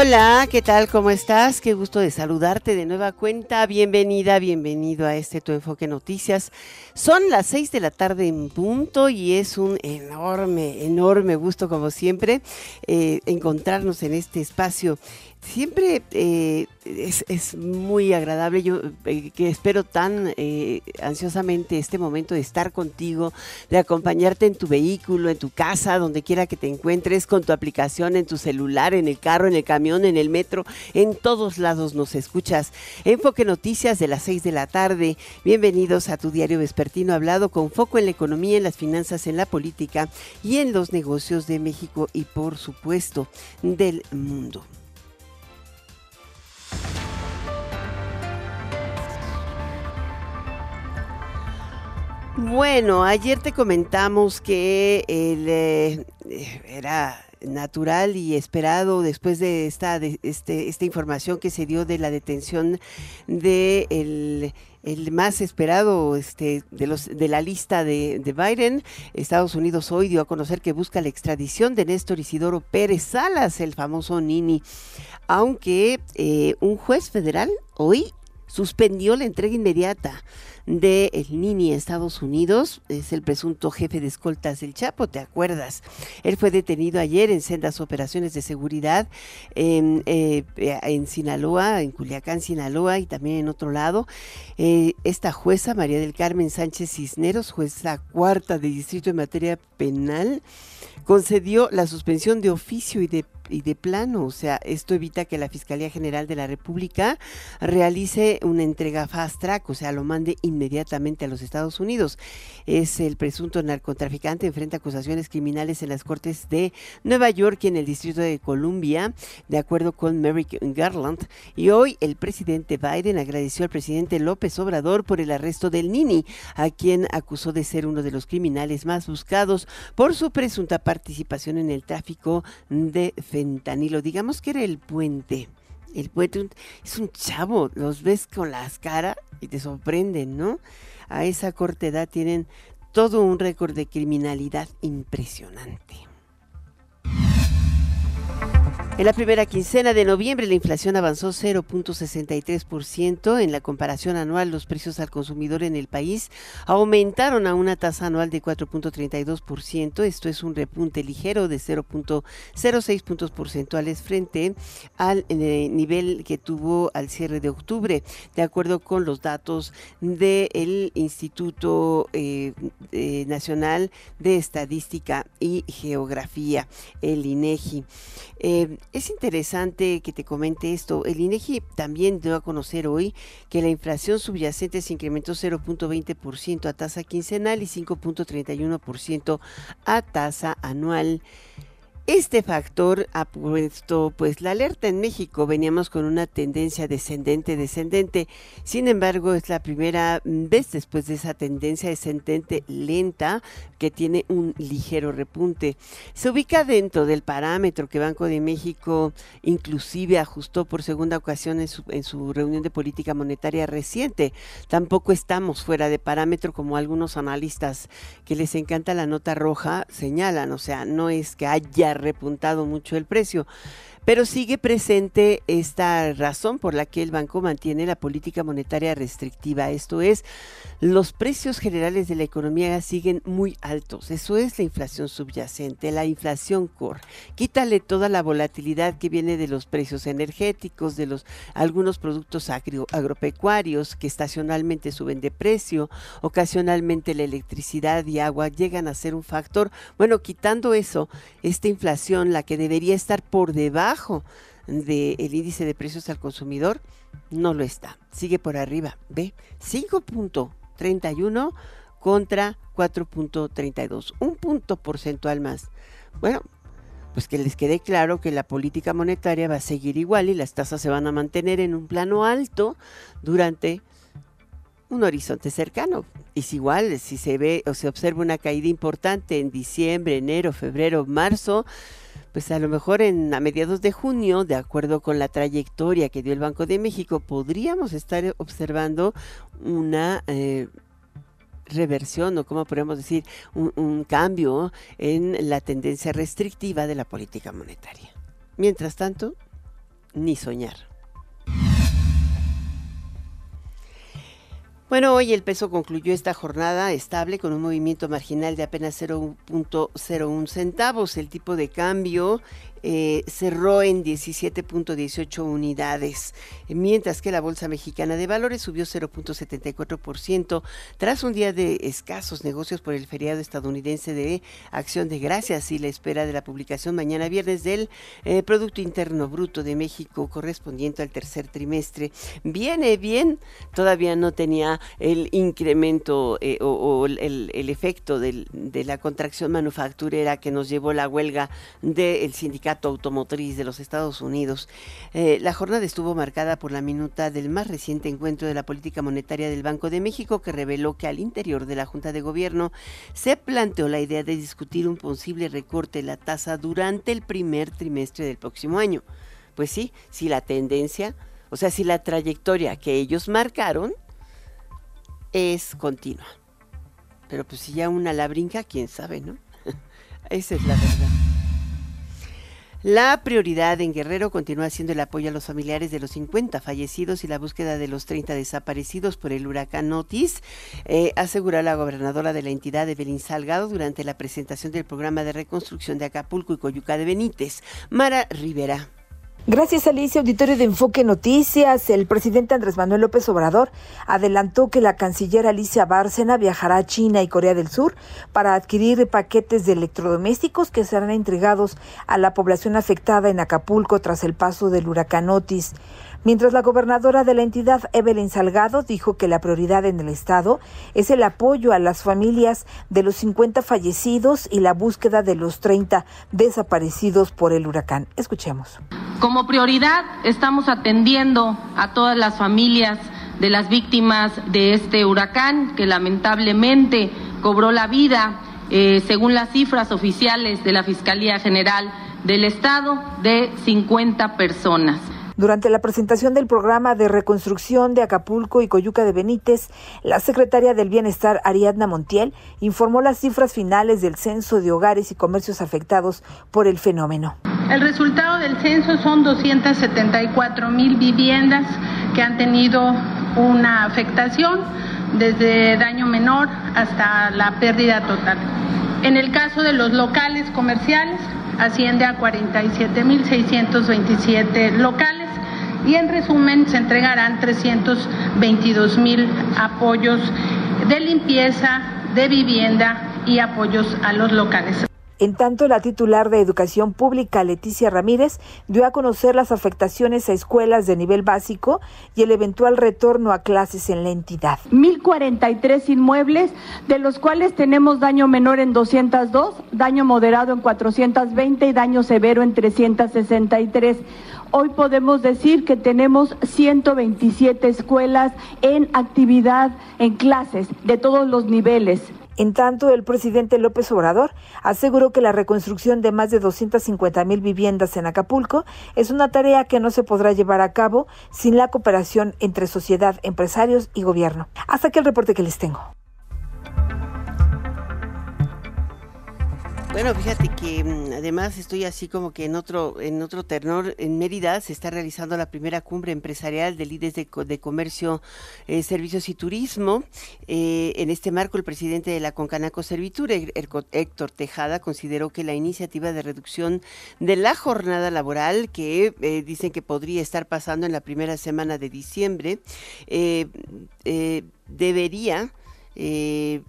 Hola, ¿qué tal? ¿Cómo estás? Qué gusto de saludarte de nueva cuenta. Bienvenida, bienvenido a este Tu Enfoque Noticias. Son las seis de la tarde en punto y es un enorme, enorme gusto, como siempre, eh, encontrarnos en este espacio siempre eh, es, muy agradable. Yo eh, que espero tan eh, ansiosamente este momento de estar contigo, de acompañarte en tu vehículo, en tu casa, donde quiera que te encuentres, con tu aplicación, en tu celular, en el carro, en el camión, en el metro, en todos lados nos escuchas. Enfoque Noticias de las 6 de la tarde. Bienvenidos a tu diario vespertino hablado con foco en la economía, en las finanzas, en la política y en los negocios de México y por supuesto del mundo. Bueno, ayer te comentamos que eh, era natural y esperado después de esta, este, esta información que se dio de la detención de el, más esperado este, de, los, de la lista de, Biden. Estados Unidos hoy dio a conocer que busca la extradición de Néstor Isidoro Pérez Salas, el famoso Nini, aunque eh, un juez federal hoy suspendió la entrega inmediata de el Nini Estados Unidos, es el presunto jefe de escoltas del Chapo, ¿te acuerdas? Él fue detenido ayer en sendas operaciones de seguridad en, eh, Sinaloa, en Culiacán, Sinaloa y también en otro lado. Eh, esta jueza, María del Carmen Sánchez Cisneros, jueza cuarta de distrito en materia penal, concedió la suspensión de oficio y de y de plano, o sea, esto evita que la Fiscalía General de la República realice una entrega fast track, o sea, lo mande inmediatamente a los Estados Unidos. Es el presunto narcotraficante, enfrenta acusaciones criminales en las Cortes de Nueva York y en el Distrito de Columbia, de acuerdo con Merrick Garland. Y hoy el presidente Biden agradeció al presidente López Obrador por el arresto del Nini, a quien acusó de ser uno de los criminales más buscados por su presunta participación en el tráfico de fentanilo. Digamos que era el puente. El puente es un chavo, los ves con las caras y te sorprenden, ¿no? A esa corta edad tienen todo un récord de criminalidad impresionante. En la primera quincena de noviembre la inflación avanzó 0.63%. En la comparación anual, los precios al consumidor en el país aumentaron a una tasa anual de 4.32%. Esto es un repunte ligero de 0.06 puntos porcentuales frente al eh, nivel que tuvo al cierre de octubre, de acuerdo con los datos del Instituto eh, eh, Nacional de Estadística y Geografía, el INEGI. Es interesante que te comente esto. El INEGI también dio a conocer hoy que la inflación subyacente se incrementó 0.20% a tasa quincenal y 5.31% a tasa anual. Este factor ha puesto pues la alerta en México. Veníamos con una tendencia descendente, descendente. Sin embargo, es la primera vez después de esa tendencia descendente lenta que tiene un ligero repunte. Se ubica dentro del parámetro que Banco de México inclusive ajustó por segunda ocasión en su, en su reunión de política monetaria reciente. Tampoco estamos fuera de parámetro como algunos analistas que les encanta la nota roja señalan. O sea, no es que haya repuntado mucho el precio. Pero sigue presente esta razón por la que el banco mantiene la política monetaria restrictiva. Esto es, los precios generales de la economía siguen muy altos. Eso es la inflación subyacente, la inflación core. Quítale toda la volatilidad que viene de los precios energéticos, de los algunos productos agropecuarios que estacionalmente suben de precio, ocasionalmente la electricidad y agua llegan a ser un factor. Bueno, quitando eso, esta inflación, la que debería estar por debajo del índice de precios al consumidor, no lo está. Sigue por arriba. Ve, 5 31 contra 4.32, un punto porcentual más. Bueno, pues que les quede claro que la política monetaria va a seguir igual y las tasas se van a mantener en un plano alto durante un horizonte cercano. Es igual, si se ve o se observa una caída importante en diciembre, enero, febrero, marzo, pues a lo mejor en a mediados de junio, de acuerdo con la trayectoria que dio el Banco de México, podríamos estar observando una eh, reversión o como podemos decir, un cambio en la tendencia restrictiva de la política monetaria. Mientras tanto, ni soñar. Bueno, hoy el peso concluyó esta jornada estable con un movimiento marginal de apenas 0.01 centavos. El tipo de cambio eh, cerró en 17.18 unidades, mientras que la Bolsa Mexicana de Valores subió 0.74% tras un día de escasos negocios por el feriado estadounidense de Acción de Gracias y la espera de la publicación mañana viernes del eh, Producto Interno Bruto de México correspondiente al tercer trimestre. Viene bien, todavía no tenía el incremento eh, o, el, efecto de la contracción manufacturera que nos llevó la huelga del sindicato Automotriz de los Estados Unidos. Eh, la jornada estuvo marcada por la minuta del más reciente encuentro de la política monetaria del Banco de México que reveló que al interior de la Junta de Gobierno se planteó la idea de discutir un posible recorte de la tasa durante el primer trimestre del próximo año. Pues sí, si la tendencia, o sea, si la trayectoria que ellos marcaron es continua. Pero pues si ya una la brinca, quién sabe, ¿no? Esa es la verdad. La prioridad en Guerrero continúa siendo el apoyo a los familiares de los 50 fallecidos y la búsqueda de los 30 desaparecidos por el huracán Otis, eh, aseguró la gobernadora de la entidad, Evelyn Salgado, durante la presentación del programa de reconstrucción de Acapulco y Coyuca de Benítez. Mara Rivera. Gracias, Alicia. Auditorio de Enfoque Noticias. El presidente Andrés Manuel López Obrador adelantó que la canciller Alicia Bárcena viajará a China y Corea del Sur para adquirir paquetes de electrodomésticos que serán entregados a la población afectada en Acapulco tras el paso del huracán Otis mientras la gobernadora de la entidad, Evelyn Salgado, dijo que la prioridad en el Estado es el apoyo a las familias de los 50 fallecidos y la búsqueda de los 30 desaparecidos por el huracán. Escuchemos. Como prioridad estamos atendiendo a todas las familias de las víctimas de este huracán que lamentablemente cobró la vida, eh, según las cifras oficiales de la Fiscalía General del Estado, de 50 personas. Durante la presentación del programa de reconstrucción de Acapulco y Coyuca de Benítez, la secretaria del Bienestar, Ariadna Montiel, informó las cifras finales del censo de hogares y comercios afectados por el fenómeno. El resultado del censo son 274 mil viviendas que han tenido una afectación desde daño menor hasta la pérdida total. En el caso de los locales comerciales, asciende a 47.627 locales y en resumen se entregarán 322 mil apoyos de limpieza, de vivienda y apoyos a los locales. En tanto, la titular de Educación Pública, Leticia Ramírez, dio a conocer las afectaciones a escuelas de nivel básico y el eventual retorno a clases en la entidad. 1.043 inmuebles, de los cuales tenemos daño menor en 202, daño moderado en 420 y daño severo en 363. Hoy podemos decir que tenemos 127 escuelas en actividad, en clases de todos los niveles. En tanto, el presidente López Obrador aseguró que la reconstrucción de más de 250 mil viviendas en Acapulco es una tarea que no se podrá llevar a cabo sin la cooperación entre sociedad, empresarios y gobierno. Hasta aquí el reporte que les tengo. Bueno, fíjate que mm, además estoy así como que en otro en otro tenor en Mérida se está realizando la primera cumbre empresarial de líderes de, comercio, eh, servicios y turismo. Eh, en este marco, el presidente de la Concanaco Servitur, Héctor Tejada, consideró que la iniciativa de reducción de la jornada laboral, que eh, dicen que podría estar pasando en la primera semana de diciembre, debería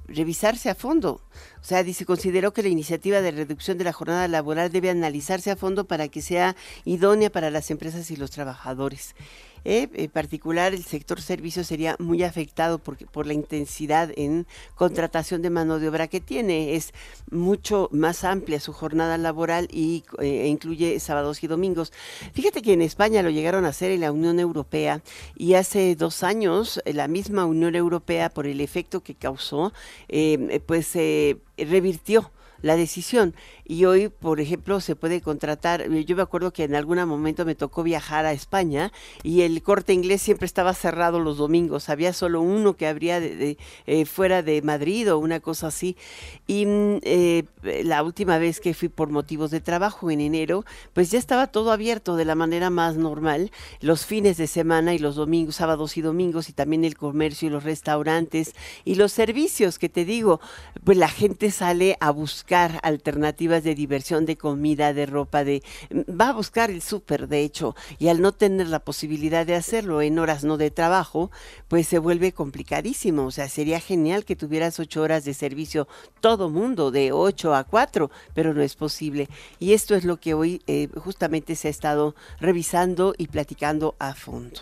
revisarse a fondo o sea, dice, consideró que la iniciativa de reducción de la jornada laboral debe analizarse a fondo para que sea idónea para las empresas y los trabajadores. Eh, en particular, el sector servicios sería muy afectado por, por la intensidad en contratación de mano de obra que tiene. Es mucho más amplia su jornada laboral y eh, e incluye sábados y domingos. Fíjate que en España lo llegaron a hacer en la Unión Europea y hace dos años eh, la misma Unión Europea, por el efecto que causó, pues revirtió la decisión. Y hoy, por ejemplo, se puede contratar, eh, yo me acuerdo que en algún momento me tocó viajar a España y el corte inglés siempre estaba cerrado los domingos, había solo uno que habría de, eh, fuera de Madrid o una cosa así. Y mm, eh, la última vez que fui por motivos de trabajo en enero, pues ya estaba todo abierto de la manera más normal, los fines de semana y los domingos, sábados y domingos, y también el comercio y los restaurantes y los servicios que te digo, pues la gente sale a buscar alternativas de diversión, de comida, de ropa, de va a buscar el súper, de hecho, y al no tener la posibilidad de hacerlo en horas no de trabajo, pues se vuelve complicadísimo. O sea, sería genial que tuvieras ocho horas de servicio todo mundo, de ocho a cuatro, pero no es posible. Y esto es lo que hoy eh, justamente se ha estado revisando y platicando a fondo.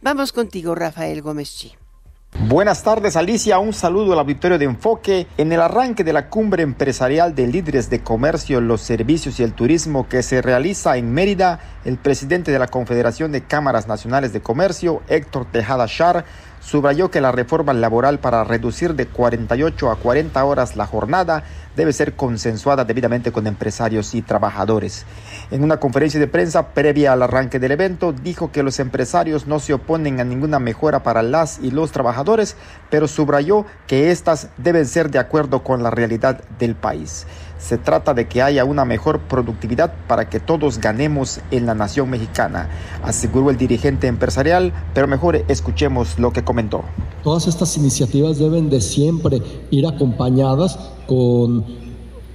Vamos contigo, Rafael Gómez Chi. Buenas tardes Alicia, un saludo al auditorio de Enfoque. En el arranque de la cumbre empresarial de líderes de comercio, los servicios y el turismo que se realiza en Mérida, el presidente de la Confederación de Cámaras Nacionales de Comercio, Héctor Tejada Char, subrayó que la reforma laboral para reducir de 48 a 40 horas la jornada debe ser consensuada debidamente con empresarios y trabajadores. En una conferencia de prensa previa al arranque del evento, dijo que los empresarios no se oponen a ninguna mejora para las y los trabajadores, pero subrayó que éstas deben ser de acuerdo con la realidad del país. Se trata de que haya una mejor productividad para que todos ganemos en la nación mexicana, aseguró el dirigente empresarial, pero mejor escuchemos lo que comentó. Todas estas iniciativas deben de siempre ir acompañadas con,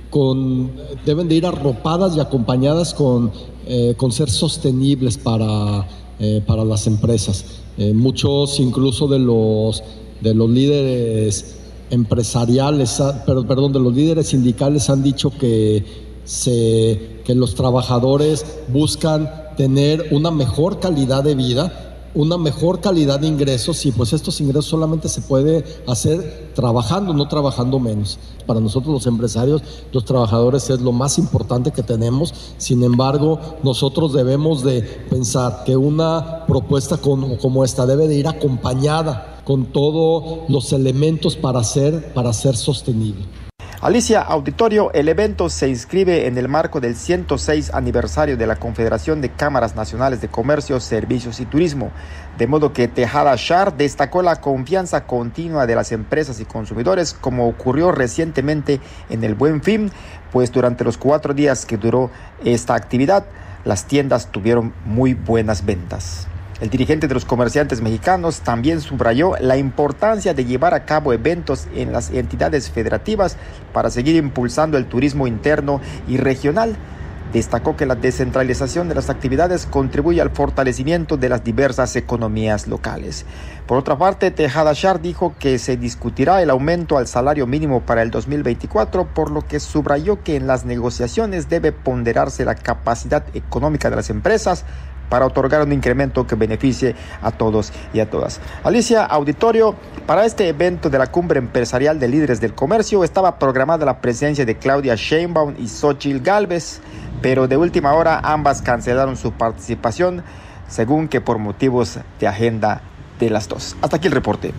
con deben de ir arropadas y acompañadas con, eh, con ser sostenibles para, eh, para las empresas. Eh, muchos incluso de los, de los líderes empresariales, ah, perdón, de los líderes sindicales han dicho que, se, que los trabajadores buscan tener una mejor calidad de vida una mejor calidad de ingresos y pues estos ingresos solamente se puede hacer trabajando, no trabajando menos. Para nosotros los empresarios, los trabajadores es lo más importante que tenemos. Sin embargo, nosotros debemos de pensar que una propuesta como, esta debe de ir acompañada con todos los elementos para ser, para ser sostenible. Alicia Auditorio, el evento se inscribe en el marco del 106 aniversario de la Confederación de Cámaras Nacionales de Comercio, Servicios y Turismo, de modo que Tejada Shar destacó la confianza continua de las empresas y consumidores, como ocurrió recientemente en el Buen Fin, pues durante los cuatro días que duró esta actividad, las tiendas tuvieron muy buenas ventas. El dirigente de los comerciantes mexicanos también subrayó la importancia de llevar a cabo eventos en las entidades federativas para seguir impulsando el turismo interno y regional. Destacó que la descentralización de las actividades contribuye al fortalecimiento de las diversas economías locales. Por otra parte, Tejada Shar dijo que se discutirá el aumento al salario mínimo para el 2024, por lo que subrayó que en las negociaciones debe ponderarse la capacidad económica de las empresas para otorgar un incremento que beneficie a todos y a todas. Alicia, auditorio, para este evento de la cumbre empresarial de líderes del comercio estaba programada la presencia de Claudia Sheinbaum y Xochitl Galvez, pero de última hora ambas cancelaron su participación, según que por motivos de agenda de las dos. Hasta aquí el reporte.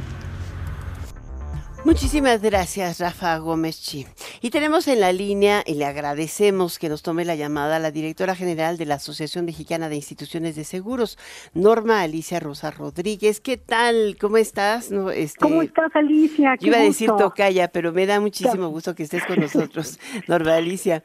Muchísimas gracias, Rafa Gómez Chi. Y tenemos en la línea, y le agradecemos que nos tome la llamada, la directora general de la Asociación Mexicana de Instituciones de Seguros, Norma Alicia Rosa Rodríguez. ¿Qué tal? ¿Cómo estás? No, este, ¿Cómo estás, Alicia? Yo iba a decir tocaya, pero me da muchísimo gusto que estés con nosotros, Norma Alicia.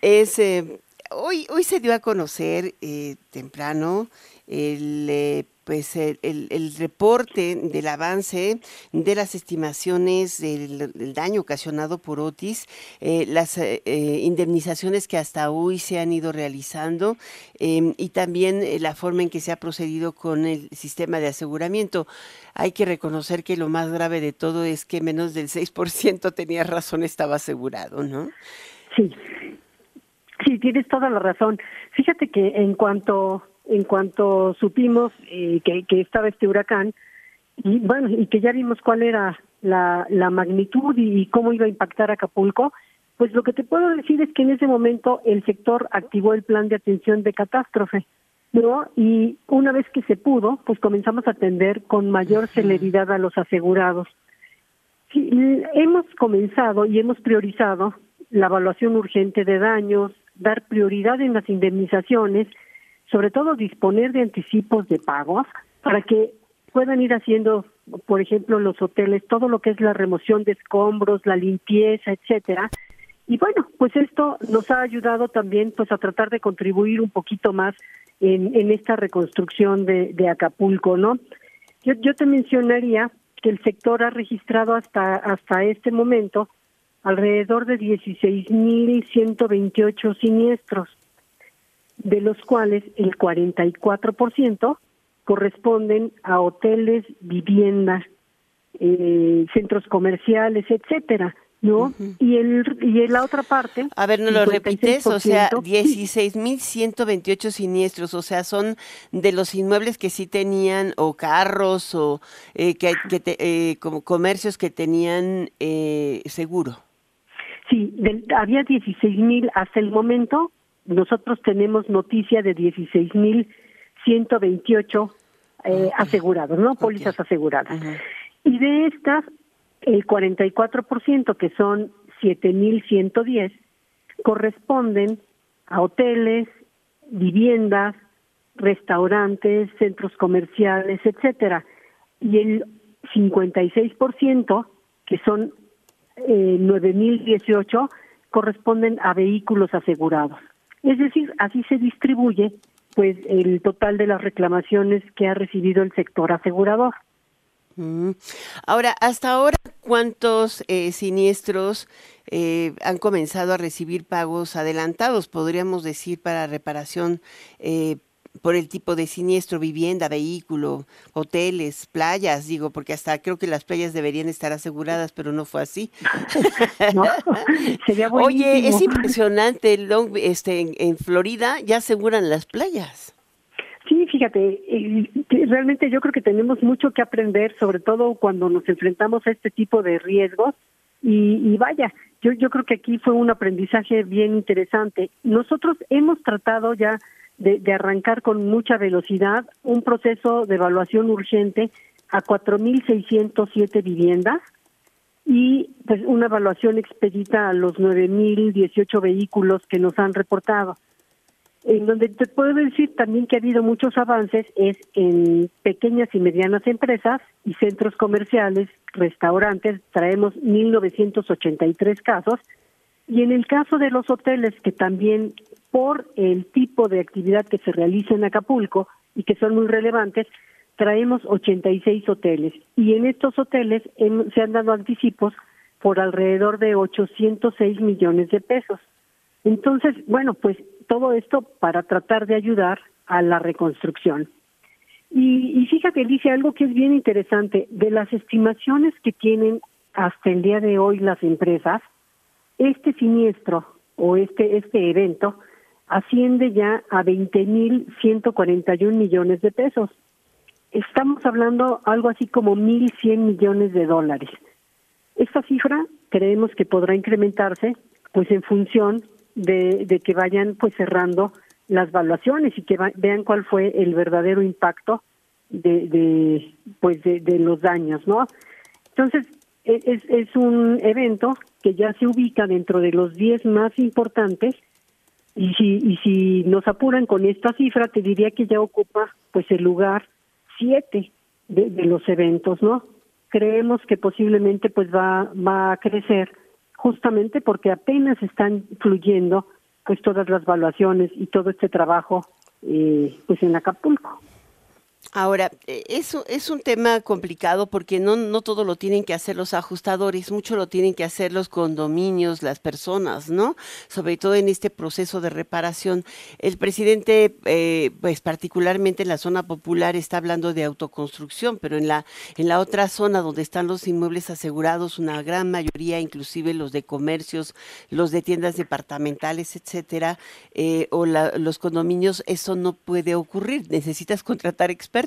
Es, eh, hoy, hoy se dio a conocer eh, temprano el eh, pues el, el, reporte del avance de las estimaciones del, daño ocasionado por Otis, eh, las eh, eh, indemnizaciones que hasta hoy se han ido realizando em, y también la forma en que se ha procedido con el sistema de aseguramiento. Hay que reconocer que lo más grave de todo es que menos del 6% tenía razón, estaba asegurado, ¿no? Sí, sí, tienes toda la razón. Fíjate que en cuanto en cuanto supimos eh, que, que, estaba este huracán y bueno y que ya vimos cuál era la, la magnitud y, cómo iba a impactar Acapulco, pues lo que te puedo decir es que en ese momento el sector activó el plan de atención de catástrofe, ¿no? Y una vez que se pudo, pues comenzamos a atender con mayor celeridad a los asegurados. hemos comenzado y hemos priorizado la evaluación urgente de daños, dar prioridad en las indemnizaciones sobre todo disponer de anticipos de pagos para que puedan ir haciendo, por ejemplo, los hoteles, todo lo que es la remoción de escombros, la limpieza, etcétera. Y bueno, pues esto nos ha ayudado también pues a tratar de contribuir un poquito más en, en esta reconstrucción de, de Acapulco, ¿no? Yo, yo te mencionaría que el sector ha registrado hasta hasta este momento alrededor de 16.128 siniestros de los cuales el 44% corresponden a hoteles, viviendas, eh, centros comerciales, etcétera, ¿no? Y el y en la otra parte A ver, ¿no lo repites? O sea, 16.128 siniestros, o sea, son de los inmuebles que sí tenían o carros o eh, que, que eh, como comercios que tenían eh, seguro. Sí, había 16.000 hasta el momento nosotros tenemos noticia de 16.128 eh, asegurados, ¿no? Pólizas aseguradas. Y de estas, el 44%, que son 7.110, corresponden a hoteles, viviendas, restaurantes, centros comerciales, etcétera. Y el 56%, que son eh, 9.018, corresponden a vehículos asegurados. Es decir, así se distribuye pues el total de las reclamaciones que ha recibido el sector asegurador. Mm. Ahora, hasta ahora, ¿cuántos eh, siniestros eh, han comenzado a recibir pagos adelantados, podríamos decir, para reparación eh, por el tipo de siniestro, vivienda, vehículo, hoteles, playas, digo, porque hasta creo que las playas deberían estar aseguradas, pero no fue así. Oye, es impresionante, este, en, Florida ya aseguran las playas. Sí, fíjate, realmente yo creo que tenemos mucho que aprender, sobre todo cuando nos enfrentamos a este tipo de riesgos. Y, y vaya, yo, yo creo que aquí fue un aprendizaje bien interesante. Nosotros hemos tratado ya de, arrancar con mucha velocidad un proceso de evaluación urgente a 4.607 viviendas y pues una evaluación expedita a los 9.018 vehículos que nos han reportado. En donde te puedo decir también que ha habido muchos avances es en pequeñas y medianas empresas y centros comerciales, restaurantes, traemos 1.983 casos. Y en el caso de los hoteles, que también por el tipo de actividad que se realiza en Acapulco y que son muy relevantes, traemos 86 hoteles y en estos hoteles se han dado anticipos por alrededor de 806 millones de pesos. Entonces, bueno, pues todo esto para tratar de ayudar a la reconstrucción. Y, y fíjate, dice algo que es bien interesante, de las estimaciones que tienen hasta el día de hoy las empresas, este siniestro o este, este evento asciende ya a 20.141 millones de pesos. Estamos hablando algo así como 1.100 millones de dólares. Esta cifra creemos que podrá incrementarse pues en función de, de que vayan pues cerrando las valuaciones y que vean cuál fue el verdadero impacto de, de pues de, de los daños, ¿no? Entonces, e, es, es un evento que ya se ubica dentro de los 10 más importantes y si, y si nos apuran con esta cifra, te diría que ya ocupa pues el lugar 7 de, los eventos, ¿no? Creemos que posiblemente pues va, va a crecer justamente porque apenas están fluyendo pues todas las evaluaciones y todo este trabajo eh, pues en Acapulco. Ahora, eh, eso es un tema complicado porque no, no todo lo tienen que hacer los ajustadores, mucho lo tienen que hacer los condominios, las personas, ¿no? Sobre todo en este proceso de reparación. El presidente, eh, pues particularmente en la zona popular, está hablando de autoconstrucción, pero en la, en la otra zona donde están los inmuebles asegurados, una gran mayoría, inclusive los de comercios, los de tiendas departamentales, etcétera, eh, o la, los condominios, eso no puede ocurrir. Necesitas contratar expertos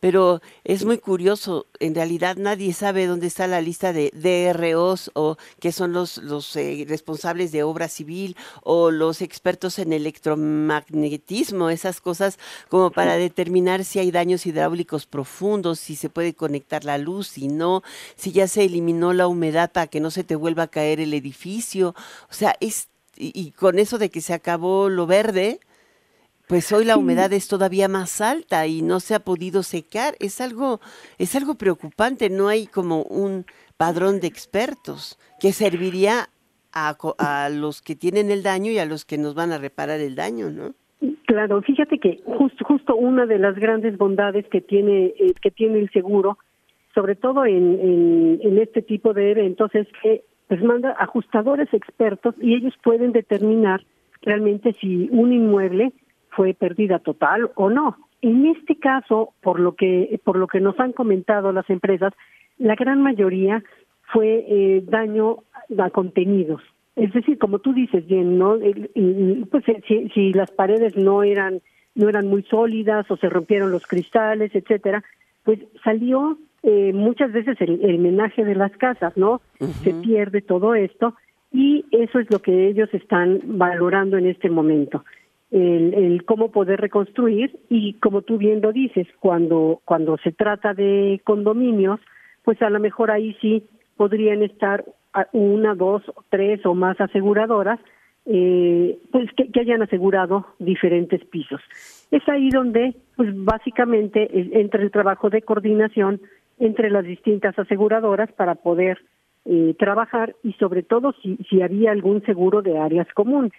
pero es muy curioso, en realidad nadie sabe dónde está la lista de DROs o qué son los, los eh, responsables de obra civil o los expertos en electromagnetismo, esas cosas como para determinar si hay daños hidráulicos profundos, si se puede conectar la luz, si no, si ya se eliminó la humedad para que no se te vuelva a caer el edificio. O sea, es y, y, con eso de que se acabó lo verde, pues hoy la humedad es todavía más alta y no se ha podido secar. Es algo, es algo preocupante. No hay como un padrón de expertos que serviría a, a los que tienen el daño y a los que nos van a reparar el daño, ¿no? Claro, fíjate que justo, justo una de las grandes bondades que tiene eh, que tiene el seguro, sobre todo en, en, en este tipo de eventos, es que pues manda ajustadores expertos y ellos pueden determinar realmente si un inmueble fue pérdida total o no. En este caso, por lo que por lo que nos han comentado las empresas, la gran mayoría fue eh, daño a contenidos. Es decir, como tú dices bien, no, pues eh, si, si las paredes no eran no eran muy sólidas o se rompieron los cristales, etcétera, pues salió eh, muchas veces el, el menaje de las casas, ¿no? Uh -huh. Se pierde todo esto y eso es lo que ellos están valorando en este momento el, el, cómo poder reconstruir y como tú bien lo dices, cuando, cuando se trata de condominios, pues a lo mejor ahí sí podrían estar una, dos, tres o más aseguradoras, eh, pues que, que, hayan asegurado diferentes pisos. Es ahí donde, pues básicamente entra el trabajo de coordinación entre las distintas aseguradoras para poder eh, trabajar y sobre todo si, si había algún seguro de áreas comunes.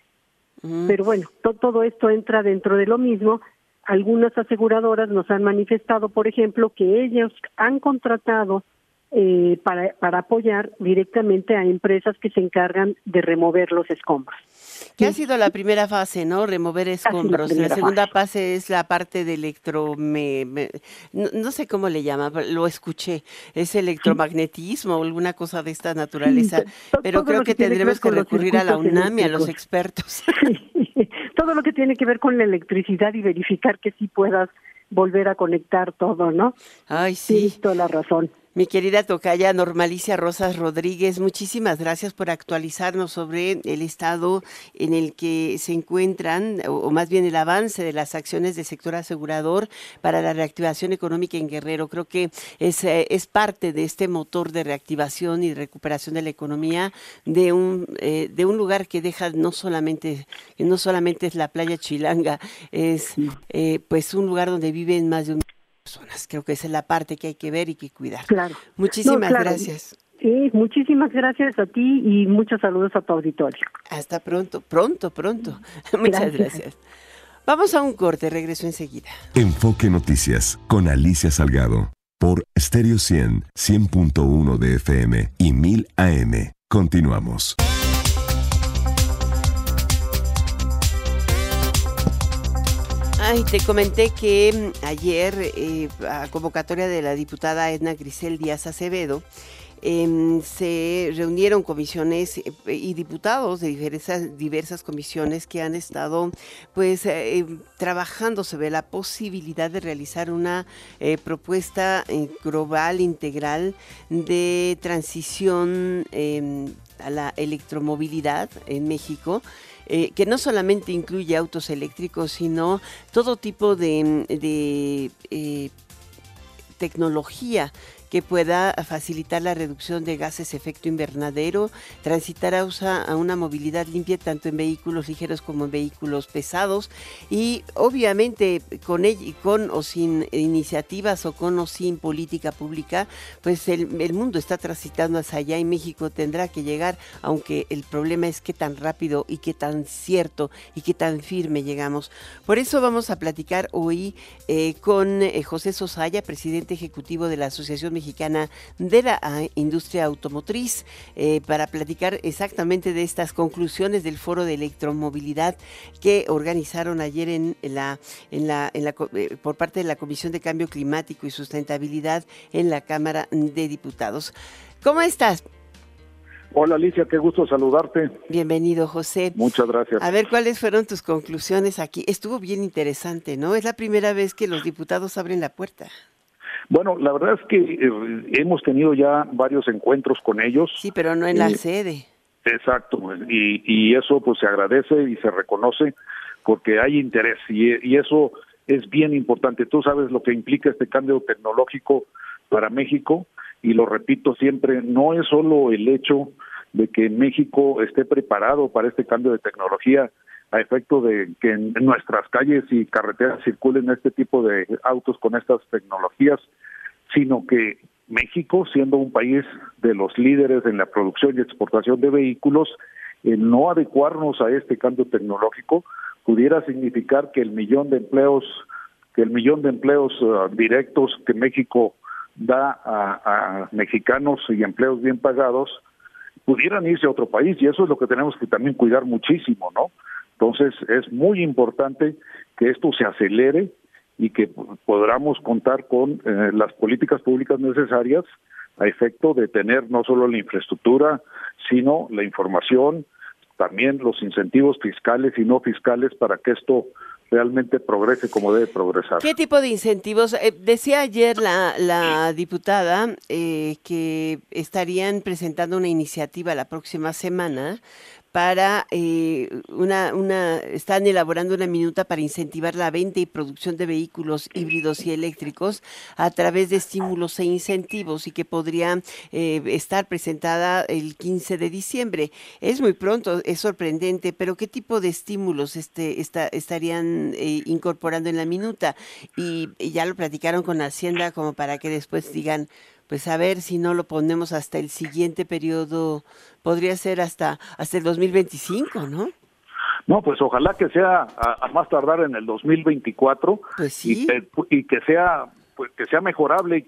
Pero bueno, to todo esto entra dentro de lo mismo. Algunas aseguradoras nos han manifestado, por ejemplo, que ellos han contratado eh, para, para apoyar directamente a empresas que se encargan de remover los escombros. ¿Qué ha sido la primera fase, no? Remover escombros. La, la, segunda fase. es la parte de electro... Me, me, no, no, sé cómo le llama, lo escuché. Es electromagnetismo o alguna cosa de esta naturaleza. Sí, pero creo que, que tendremos que, que recurrir a la UNAM y a los expertos. Sí. Todo lo que tiene que ver con la electricidad y verificar que sí puedas volver a conectar todo, ¿no? Ay, sí. Sí, toda la razón. Mi querida tocaya Normalicia Rosas Rodríguez, muchísimas gracias por actualizarnos sobre el estado en el que se encuentran, o, más bien el avance de las acciones del sector asegurador para la reactivación económica en Guerrero. Creo que es, eh, es parte de este motor de reactivación y recuperación de la economía de un, eh, de un lugar que deja no solamente, no solamente es la playa Chilanga, es eh, pues un lugar donde viven más de un personas. Creo que esa es la parte que hay que ver y que cuidar. Claro. Muchísimas no, claro. gracias. Sí, muchísimas gracias a ti y muchos saludos a tu auditorio. Hasta pronto, pronto, pronto. Muchas gracias. gracias. Vamos a un corte, regreso enseguida. Enfoque Noticias con Alicia Salgado por Stereo 100, 100.1 de FM y 1000 AM. Continuamos. Ay, te comenté que mm, ayer, eh, a convocatoria de la diputada Edna Grisel Díaz Acevedo, em, se reunieron comisiones eh, y diputados de diversas, diversas comisiones que han estado pues eh, em, trabajando sobre la posibilidad de realizar una propuesta global, integral de transición em, a la electromovilidad en México eh, que no solamente incluye autos eléctricos, sino todo tipo de, de eh, tecnología que pueda facilitar la reducción de gases efecto invernadero, transitar a, a una movilidad limpia tanto en vehículos ligeros como en vehículos pesados y obviamente con, con o sin iniciativas o con o sin política pública, pues el, el mundo está transitando hacia allá y México tendrá que llegar, aunque el problema es qué tan rápido y qué tan cierto y qué tan firme llegamos. Por eso vamos a platicar hoy eh, con eh, José Sosaya, presidente ejecutivo de la Asociación Mexicana Mexicana de la ah, Industria Automotriz eh, para platicar exactamente de estas conclusiones del Foro de Electromovilidad que organizaron ayer en la, en la, en la, eh, por parte de la Comisión de Cambio Climático y Sustentabilidad en la Cámara de Diputados. ¿Cómo estás? Hola Alicia, qué gusto saludarte. Bienvenido José. Muchas gracias. A ver, ¿cuáles fueron tus conclusiones aquí? Estuvo bien interesante, ¿no? Es la primera vez que los diputados abren la puerta. Bueno, la verdad es que eh, hemos tenido ya varios encuentros con ellos. Sí, pero no en la eh, sede. Exacto, y, y, eso pues se agradece y se reconoce porque hay interés y, y eso es bien importante. Tú sabes lo que implica este cambio tecnológico para México y lo repito siempre, no es solo el hecho de que México esté preparado para este cambio de tecnología, a efecto de que en nuestras calles y carreteras circulen este tipo de autos con estas tecnologías, sino que México, siendo un país de los líderes en la producción y exportación de vehículos, el no adecuarnos a este cambio tecnológico pudiera significar que el millón de empleos, que el millón de empleos uh, directos que México da a mexicanos y empleos bien pagados pudieran irse a otro país y eso es lo que tenemos que también cuidar muchísimo, ¿no? Entonces es muy importante que esto se acelere y que podamos contar con eh, las políticas públicas necesarias a efecto de tener no solo la infraestructura, sino la información, también los incentivos fiscales y no fiscales para que esto realmente progrese como debe progresar. ¿Qué tipo de incentivos? Eh, decía ayer la, la diputada eh, que estarían presentando una iniciativa la próxima semana para eh, una, una, están elaborando una minuta para incentivar la venta y producción de vehículos híbridos y eléctricos a través de estímulos e incentivos y que podría eh, estar presentada el 15 de diciembre. Es muy pronto, es sorprendente, pero ¿qué tipo de estímulos este, estarían eh, incorporando en la minuta? Y ya lo platicaron con Hacienda como para que después digan, pues a ver si no lo ponemos hasta el siguiente periodo, podría ser hasta, hasta el 2025, ¿no? No, pues ojalá que sea a, más tardar en el 2024 pues y, que, y que sea pues que sea mejorable y,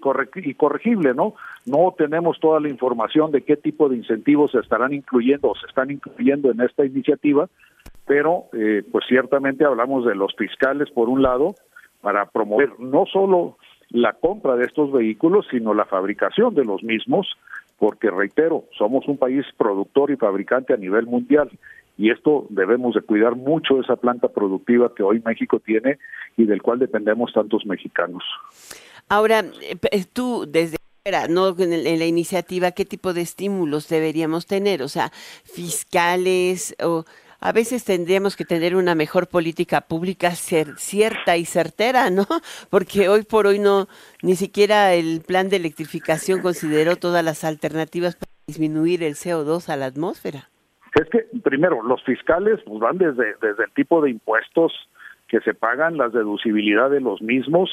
y corregible, ¿no? No tenemos toda la información de qué tipo de incentivos se estarán incluyendo o se están incluyendo en esta iniciativa, pero eh, pues ciertamente hablamos de los fiscales por un lado para promover no solo la compra de estos vehículos, sino la fabricación de los mismos, porque reitero, somos un país productor y fabricante a nivel mundial y esto debemos de cuidar mucho esa planta productiva que hoy México tiene y del cual dependemos tantos mexicanos. Ahora, eh, tú desde no en la iniciativa, ¿qué tipo de estímulos deberíamos tener? O sea, fiscales o a veces tendríamos que tener una mejor política pública cierta y certera, ¿no? Porque hoy por hoy no, ni siquiera el plan de electrificación consideró todas las alternativas para disminuir el CO2 a la atmósfera. Es que, primero, los fiscales pues, van desde, el tipo de impuestos que se pagan, las deducibilidad de los mismos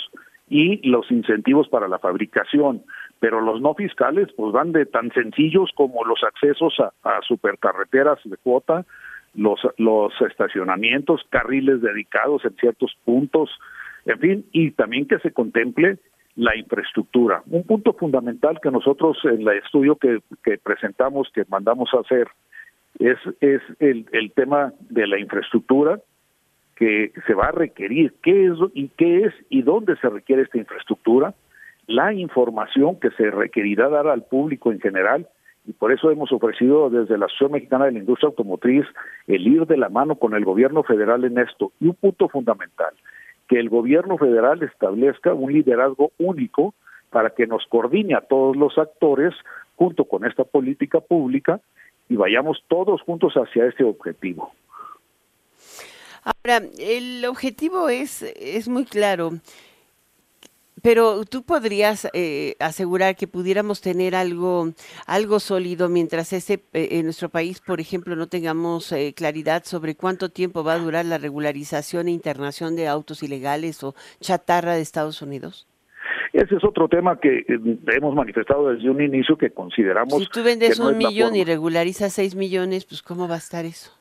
y los incentivos para la fabricación pero los no fiscales pues van de tan sencillos como los accesos a supercarreteras de cuota, los, los estacionamientos, carriles dedicados en ciertos puntos, en fin, y también que se contemple la infraestructura. Un punto fundamental que nosotros en el estudio que, que presentamos, que mandamos a hacer, es, es el, el tema de la infraestructura que se va a requerir, qué es y qué es y dónde se requiere esta infraestructura, la información que se requerirá dar al público en general y por eso hemos ofrecido desde la Asociación Mexicana de la Industria Automotriz el ir de la mano con el gobierno federal en esto. Y un punto fundamental, que el gobierno federal establezca un liderazgo único para que nos coordine a todos los actores junto con esta política pública y vayamos todos juntos hacia ese objetivo. Ahora, el objetivo es, es muy claro. Pero tú podrías eh, asegurar que pudiéramos tener algo, algo sólido mientras ese, eh, en nuestro país, por ejemplo, no tengamos eh, claridad sobre cuánto tiempo va a durar la regularización e internación de autos ilegales o chatarra de Estados Unidos. Ese es otro tema que hemos manifestado desde un inicio que consideramos. Si tú vendes un millón y regularizas seis millones, pues ¿cómo va a estar eso?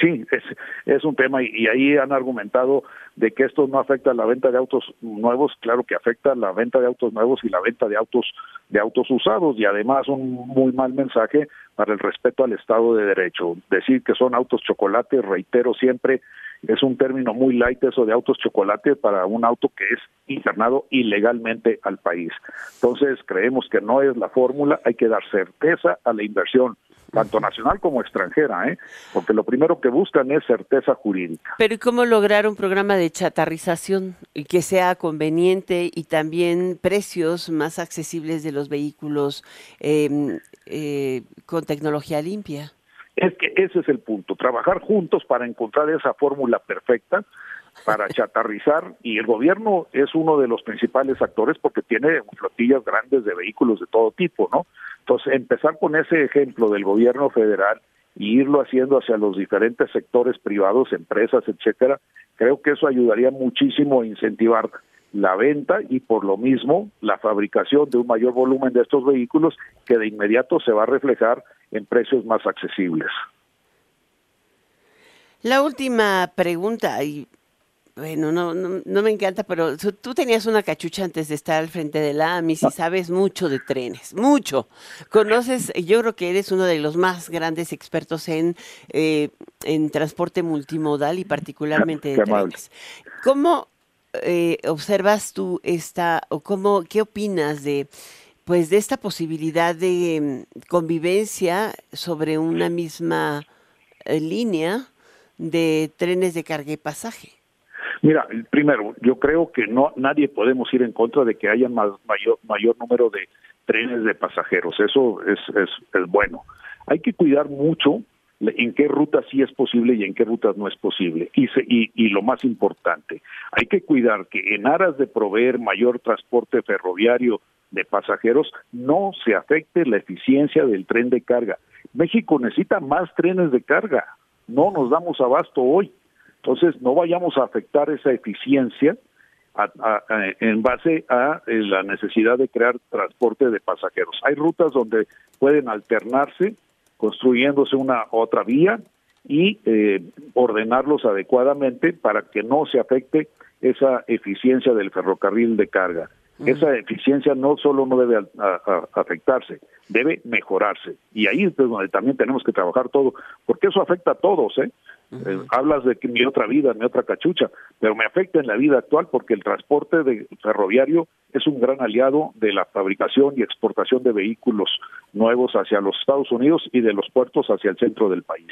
Sí, es, es un tema y, ahí han argumentado de que esto no afecta a la venta de autos nuevos, claro que afecta a la venta de autos nuevos y la venta de autos de autos usados y además un muy mal mensaje para el respeto al Estado de Derecho. Decir que son autos chocolate, reitero siempre, es un término muy light eso de autos chocolate para un auto que es internado ilegalmente al país. Entonces creemos que no es la fórmula, hay que dar certeza a la inversión tanto nacional como extranjera, ¿eh? porque lo primero que buscan es certeza jurídica. Pero ¿y cómo lograr un programa de chatarrización que sea conveniente y también precios más accesibles de los vehículos em, eh, con tecnología limpia? Es que ese es el punto, trabajar juntos para encontrar esa fórmula perfecta para chatarrizar y el gobierno es uno de los principales actores porque tiene flotillas grandes de vehículos de todo tipo, ¿no? Entonces, empezar con ese ejemplo del gobierno federal y irlo haciendo hacia los diferentes sectores privados, empresas, etcétera, creo que eso ayudaría muchísimo a incentivar la venta y por lo mismo la fabricación de un mayor volumen de estos vehículos que de inmediato se va a reflejar en precios más accesibles. La última pregunta, y bueno, no, no, no, me encanta, pero tú tenías una cachucha antes de estar al frente de la AMIS y sabes mucho de trenes, mucho. Conoces, yo creo que eres uno de los más grandes expertos en, eh, en transporte multimodal y particularmente de trenes. ¿Cómo eh, observas tú esta, o cómo, qué opinas de, pues, de esta posibilidad de mm, convivencia sobre una misma eh, línea de trenes de carga y pasaje? Mira, primero, yo creo que no nadie podemos ir en contra de que haya más, mayor, número de trenes de pasajeros. Eso es, es, es bueno. Hay que cuidar mucho en qué rutas sí es posible y en qué rutas no es posible. Y, y, y, lo más importante, hay que cuidar que en aras de proveer mayor transporte ferroviario de pasajeros, no se afecte la eficiencia del tren de carga. México necesita más trenes de carga. No nos damos abasto hoy. Entonces, no vayamos a afectar esa eficiencia en base a eh, la necesidad de crear transporte de pasajeros. Hay rutas donde pueden alternarse, construyéndose una otra vía y eh, ordenarlos adecuadamente para que no se afecte esa eficiencia del ferrocarril de carga. Esa eficiencia no solo no debe afectarse, debe mejorarse. Y ahí es donde también tenemos que trabajar todo, porque eso afecta a todos. ¿eh? Eh, hablas de que mi otra vida, mi otra cachucha, pero me afecta en la vida actual porque el transporte de ferroviario es un gran aliado de la fabricación y exportación de vehículos nuevos hacia los Estados Unidos y de los puertos hacia el centro del país.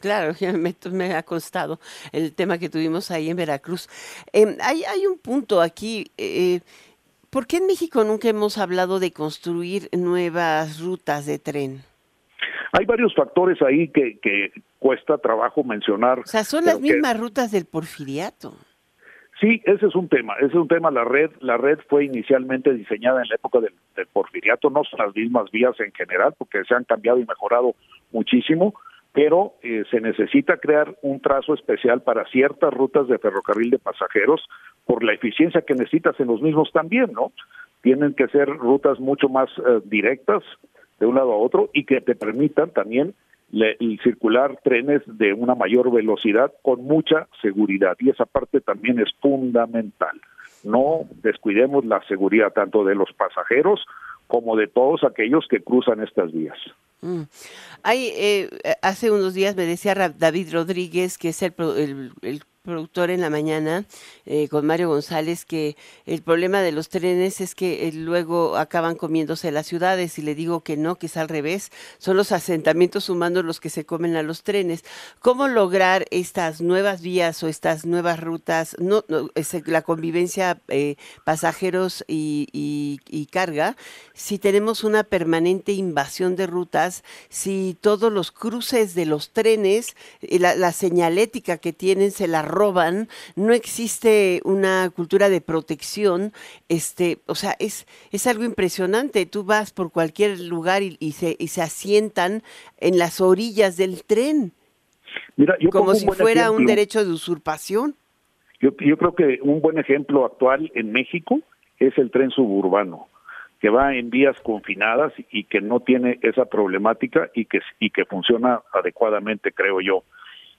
Claro, me, me, ha costado el tema que tuvimos ahí en Veracruz. Em, hay, hay un punto aquí. Eh, ¿Por qué en México nunca hemos hablado de construir nuevas rutas de tren? Hay varios factores ahí que, que cuesta trabajo mencionar. O sea, son las mismas rutas del porfiriato. Sí, ese es un tema, ese es un tema. La red, la red fue inicialmente diseñada en la época del, porfiriato, no son las mismas vías en general, porque se han cambiado y mejorado muchísimo, pero eh, se necesita crear un trazo especial para ciertas rutas de ferrocarril de pasajeros por la eficiencia que necesitas en los mismos también, ¿no? Tienen que ser rutas mucho más eh, directas, de un lado a otro y que te permitan también circular trenes de una mayor velocidad con mucha seguridad y esa parte también es fundamental. No descuidemos la seguridad tanto de los pasajeros como de todos aquellos que cruzan estas vías. Mm. Hay, eh, hace unos días me decía David Rodríguez, que es el, el productor en la mañana eh, con Mario González que el problema de los trenes es que eh, luego acaban comiéndose las ciudades y le digo que no, que es al revés, son los asentamientos humanos los que se comen a los trenes. ¿Cómo lograr estas nuevas vías o estas nuevas rutas, no, la convivencia eh, pasajeros y, carga, si tenemos una permanente invasión de rutas, si todos los cruces de los trenes, la, la señalética que tienen se la roban, no existe una cultura de protección, este, o sea, es, es algo impresionante. Tú vas por cualquier lugar y, se, y se asientan en las orillas del tren. Mira, como si fuera un derecho de usurpación. Yo, yo creo que un buen ejemplo actual en México es el tren suburbano que va en vías confinadas y que no tiene esa problemática y que y que funciona adecuadamente, creo yo.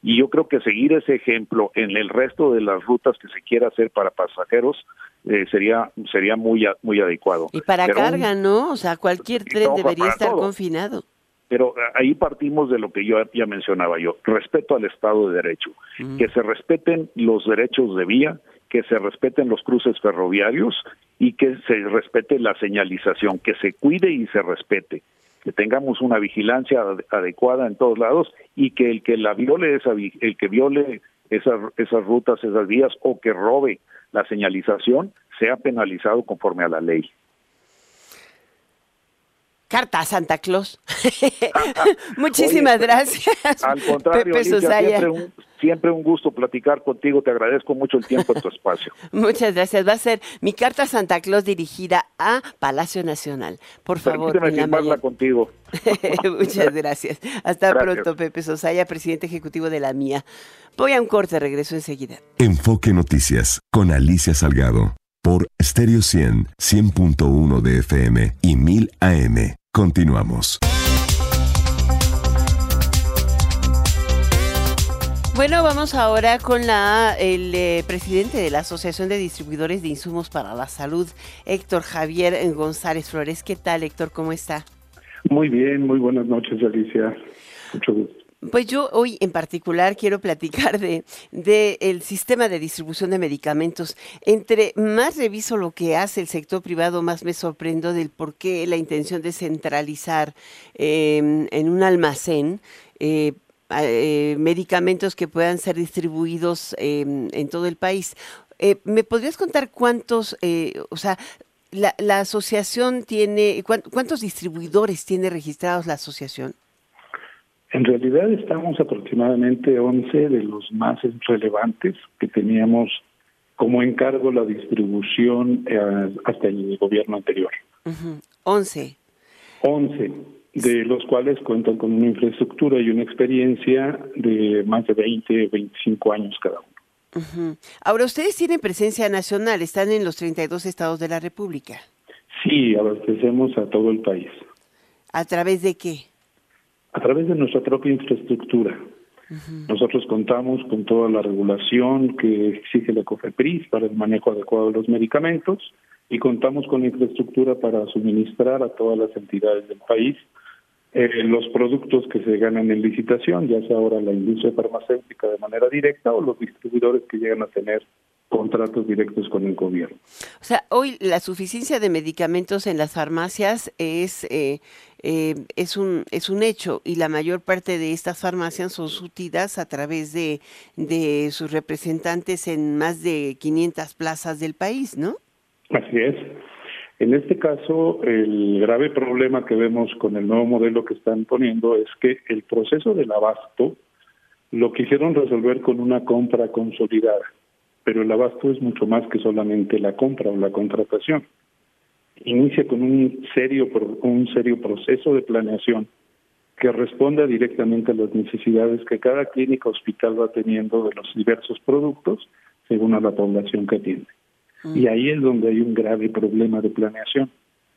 Y yo creo que seguir ese ejemplo en el resto de las rutas que se quiera hacer para pasajeros eh, sería sería muy muy adecuado. Y para carga, ¿no? O sea, cualquier tren debería estar confinado. Pero ahí partimos de lo que yo ya mencionaba yo, respeto al Estado de Derecho, que se respeten los derechos de vía, que se respeten los cruces ferroviarios y que se respete la señalización, que se cuide y se respete que tengamos una vigilancia adecuada en todos lados y que el que la viole esa el que viole esas esas rutas, esas vías o que robe la señalización sea penalizado conforme a la ley. Carta a Santa Claus. Muchísimas gracias. Al contrario, siempre, un, siempre, un, gusto platicar contigo. Te agradezco mucho el tiempo en tu espacio. Muchas gracias. Va a ser mi carta a Santa Claus dirigida a Palacio Nacional. Por favor, firmarla contigo. Muchas gracias. Hasta pronto, Pepe Sosaya, presidente ejecutivo de la MIA. Voy a un corte, regreso enseguida. Enfoque Noticias con Alicia Salgado por Stereo 100, 100.1 de FM y 1000 AM. Continuamos. Bueno, vamos ahora con la, el eh, presidente de la Asociación de Distribuidores de Insumos para la Salud, Héctor Javier González Flores. ¿Qué tal, Héctor? ¿Cómo está? Muy bien, muy buenas noches, Alicia. Mucho gusto. Pues yo hoy en particular quiero platicar de, el sistema de distribución de medicamentos. Entre más reviso lo que hace el sector privado, más me sorprendo del por qué la intención de centralizar em, en un almacén eh, eh, medicamentos que puedan ser distribuidos em, en todo el país. Eh, ¿Me podrías contar cuántos, o sea, la, la asociación tiene, cuántos distribuidores tiene registrados la asociación? En realidad estamos aproximadamente 11 de los más relevantes que teníamos como encargo la distribución eh, hasta el gobierno anterior. 11. 11, de los cuales cuentan con una infraestructura y una experiencia de más de 20, 25 años cada uno. Ahora, ustedes tienen presencia nacional, están en los 32 estados de la República. Sí, abastecemos a todo el país. ¿A través de qué? A través de nuestra propia infraestructura. Nosotros contamos con toda la regulación que exige la COFEPRIS para el manejo adecuado de los medicamentos y contamos con la infraestructura para suministrar a todas las entidades del país eh, los productos que se ganan en licitación, ya sea ahora la industria farmacéutica de manera directa o los distribuidores que llegan a tener contratos directos con el gobierno. O sea, hoy la suficiencia de medicamentos en las farmacias es eh, eh, es un es un hecho y la mayor parte de estas farmacias son surtidas a través de, de sus representantes en más de 500 plazas del país, ¿no? Así es. En este caso, el grave problema que vemos con el nuevo modelo que están poniendo es que el proceso del abasto lo quisieron resolver con una compra consolidada pero el abasto es mucho más que solamente la compra o la contratación. Inicia con un serio, un serio proceso de planeación que responda directamente a las necesidades que cada clínica hospital va teniendo de los diversos productos según a la población que atiende. Mm. Y ahí es donde hay un grave problema de planeación.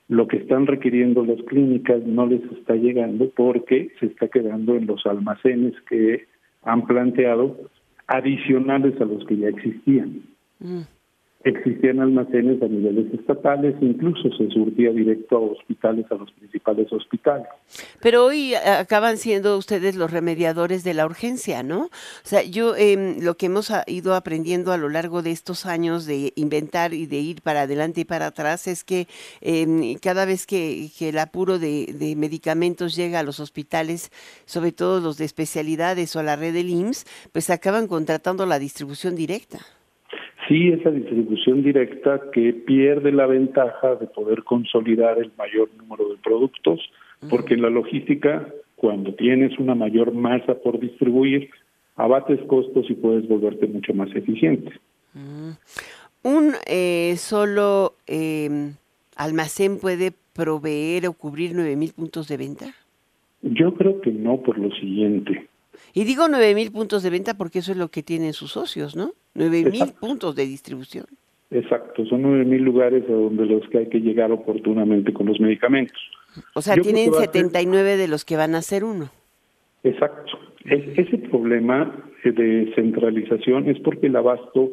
Lo que están requiriendo las clínicas no les está llegando porque se está quedando en los almacenes que han planteado adicionales a los que ya existían. Mm. Existían almacenes a niveles estatales, incluso se surtía directo a hospitales, a los principales hospitales. Pero hoy acaban siendo ustedes los remediadores de la urgencia, ¿no? O sea, yo eh, lo que hemos ido aprendiendo a lo largo de estos años de inventar y de ir para adelante y para atrás es que eh, cada vez que, que, el apuro de, de, medicamentos llega a los hospitales, sobre todo los de especialidades o a la red del IMSS, pues acaban contratando la distribución directa sí esa distribución directa que pierde la ventaja de poder consolidar el mayor número de productos, porque en la logística, cuando tienes una mayor masa por distribuir, abates costos y puedes volverte mucho más eficiente. ¿Un eh, solo eh, almacén puede proveer o cubrir 9.000 puntos de venta? Yo creo que no por lo siguiente. Y digo 9.000 puntos de venta porque eso es lo que tienen sus socios, ¿no? 9.000 puntos de distribución. Exacto, son 9.000 lugares a donde los que hay que llegar oportunamente con los medicamentos. O sea, tienen 79 de los que van a ser uno. Exacto. ese problema de centralización es porque el abasto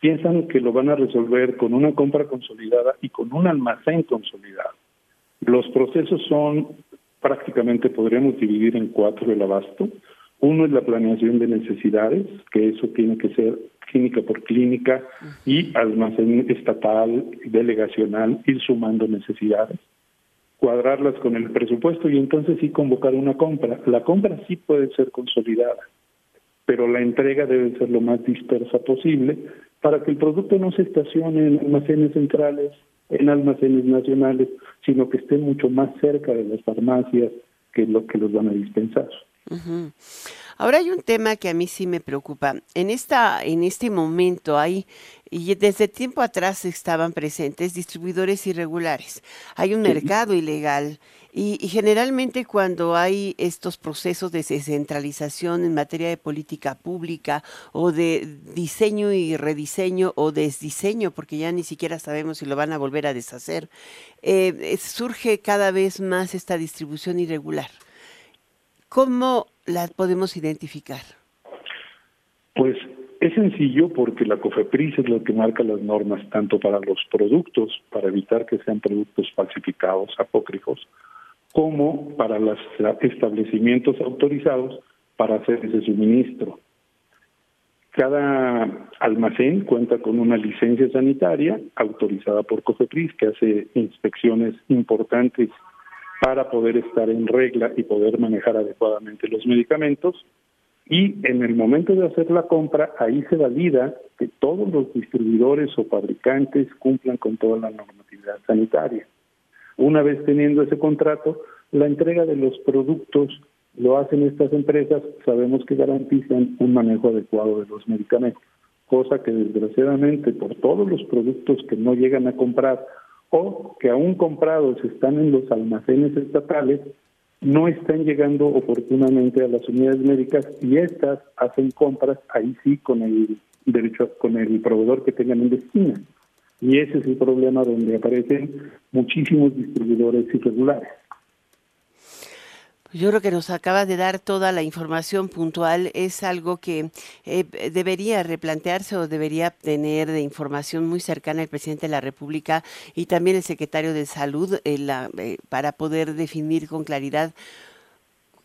piensan que lo van a resolver con una compra consolidada y con un almacén consolidado. Los procesos son prácticamente, podríamos dividir en cuatro el abasto. Uno es la planeación de necesidades, que eso tiene que ser clínica por clínica y almacén estatal, delegacional, ir sumando necesidades, cuadrarlas con el presupuesto y entonces sí convocar una compra. La compra sí puede ser consolidada, pero la entrega debe ser lo más dispersa posible para que el producto no se estacione en almacenes centrales, en almacenes nacionales, sino que esté mucho más cerca de las farmacias que lo que los van a dispensar. Ahora hay un tema que a mí sí me preocupa. En esta, en este momento hay, y desde tiempo atrás estaban presentes distribuidores irregulares. Hay un mercado ilegal. Y, y, generalmente cuando hay estos procesos de descentralización en materia de política pública o de diseño y rediseño o desdiseño, porque ya ni siquiera sabemos si lo van a volver a deshacer, eh, surge cada vez más esta distribución irregular. ¿Cómo la podemos identificar? Pues es sencillo porque la COFEPRIS es la que marca las normas tanto para los productos, para evitar que sean productos falsificados, apócrifos, como para los establecimientos autorizados para hacer ese suministro. Cada almacén cuenta con una licencia sanitaria autorizada por COFEPRIS que hace inspecciones importantes para poder estar en regla y poder manejar adecuadamente los medicamentos. Y en el momento de hacer la compra, ahí se valida que todos los distribuidores o fabricantes cumplan con toda la normatividad sanitaria. Una vez teniendo ese contrato, la entrega de los productos lo hacen estas empresas, sabemos que garantizan un manejo adecuado de los medicamentos, cosa que desgraciadamente por todos los productos que no llegan a comprar o que aún comprados están en los almacenes estatales, no están llegando oportunamente a las unidades médicas y estas hacen compras ahí sí con el derecho con el proveedor que tengan en destino. Y ese es el problema donde aparecen muchísimos distribuidores irregulares. Yo creo que nos acaba de dar toda la información puntual. Es algo que eh, debería replantearse o debería tener de información muy cercana el presidente de la República y también el secretario de Salud eh, para poder definir con claridad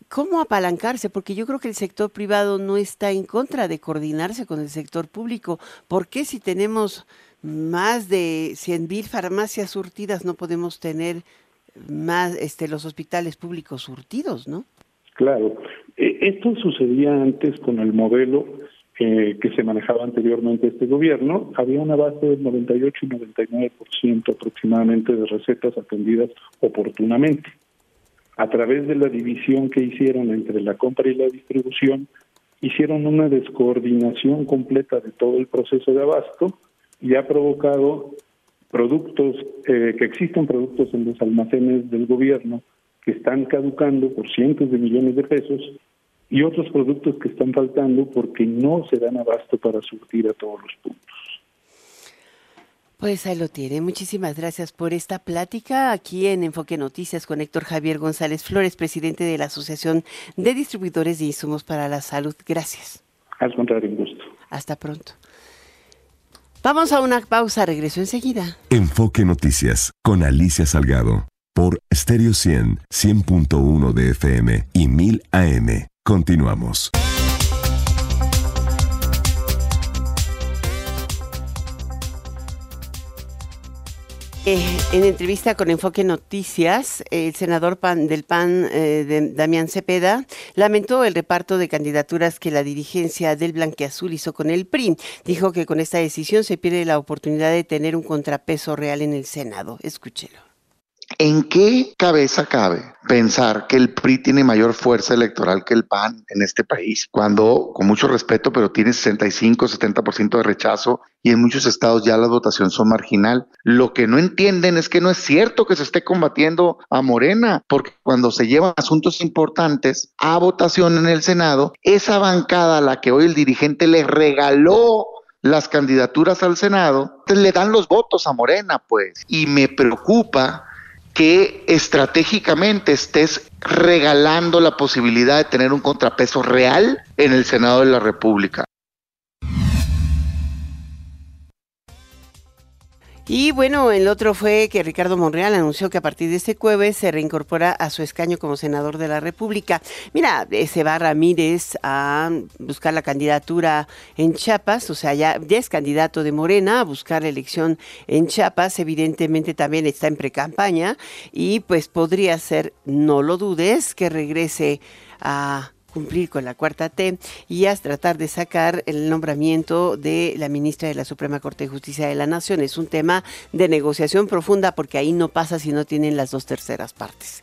cómo apalancarse, porque yo creo que el sector privado no está en contra de coordinarse con el sector público. ¿Por qué si tenemos más de 100 mil farmacias surtidas no podemos tener más este, los hospitales públicos surtidos, ¿no? Claro. E, esto sucedía antes con el modelo eh, que se manejaba anteriormente este gobierno. Había una base del 98 y 99% aproximadamente de recetas atendidas oportunamente. A través de la división que hicieron entre la compra y la distribución, hicieron una descoordinación completa de todo el proceso de abasto y ha provocado productos, eh, que existen productos en los almacenes del gobierno que están caducando por cientos de millones de pesos y otros productos que están faltando porque no se dan abasto para surtir a todos los puntos. Pues ahí lo tiene. Muchísimas gracias por esta plática aquí en Enfoque Noticias con Héctor Javier González Flores, presidente de la Asociación de Distribuidores de Insumos para la Salud. Gracias. Al contrario, un gusto. Hasta pronto. Vamos a una pausa, regreso enseguida. Enfoque Noticias con Alicia Salgado por Stereo 100, 100.1 de FM y 1000 AM. Continuamos. Eh, en entrevista con Enfoque Noticias, el senador pan, del PAN, eh, de Damián Cepeda, lamentó el reparto de candidaturas que la dirigencia del Blanqueazul hizo con el PRI. Dijo que con esta decisión se pierde la oportunidad de tener un contrapeso real en el Senado. Escúchelo. ¿En qué cabeza cabe pensar que el PRI tiene mayor fuerza electoral que el PAN en este país? Cuando, con mucho respeto, pero tiene 65, 70% de rechazo y en muchos estados ya la votación son marginal. Lo que no entienden es que no es cierto que se esté combatiendo a Morena, porque cuando se llevan asuntos importantes a votación en el Senado, esa bancada a la que hoy el dirigente le regaló las candidaturas al Senado, le dan los votos a Morena, pues. Y me preocupa que estratégicamente estés regalando la posibilidad de tener un contrapeso real en el Senado de la República. Y bueno, el otro fue que Ricardo Monreal anunció que a partir de este jueves se reincorpora a su escaño como senador de la República. Mira, se va Ramírez a buscar la candidatura en Chiapas, o sea, ya, ya es candidato de Morena a buscar la elección en Chiapas, evidentemente también está en precampaña y pues podría ser, no lo dudes, que regrese a cumplir con la cuarta T y a tratar de sacar el nombramiento de la ministra de la Suprema Corte de Justicia de la Nación. Es un tema de negociación profunda porque ahí no pasa si no tienen las dos terceras partes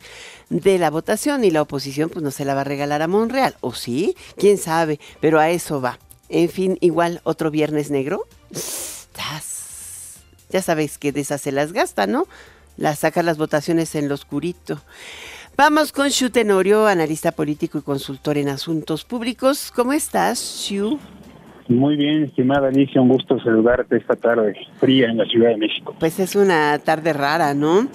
de la votación y la oposición pues no se la va a regalar a Monreal. ¿O sí? ¿Quién sabe? Pero a eso va. En fin, igual otro viernes negro. Ya sabéis que de esas se las gasta, ¿no? Las saca las votaciones en lo oscurito. Vamos con Shu Tenorio, analista político y consultor en asuntos públicos. ¿Cómo estás, Shu? Muy bien, estimada Alicia, un gusto saludarte esta tarde fría en la Ciudad de México. Pues es una tarde rara, ¿no?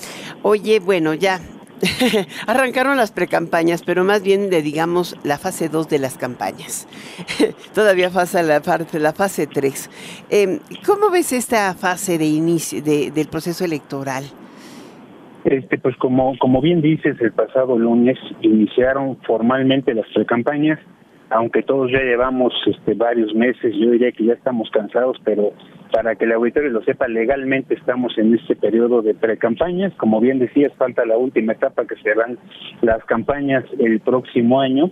Oye, bueno, ya arrancaron las precampañas, pero más bien de, digamos, la fase 2 de las campañas. Todavía pasa la, parte, la fase 3. Em, ¿Cómo ves esta fase de inicio del proceso electoral? Este, pues como, como bien dices, el pasado lunes iniciaron formalmente las precampañas, aunque todos ya llevamos este, varios meses, yo diría que ya estamos cansados, pero para que el auditorio lo sepa, legalmente estamos en este periodo de precampañas. Como bien decías, falta la última etapa que serán las campañas el próximo año.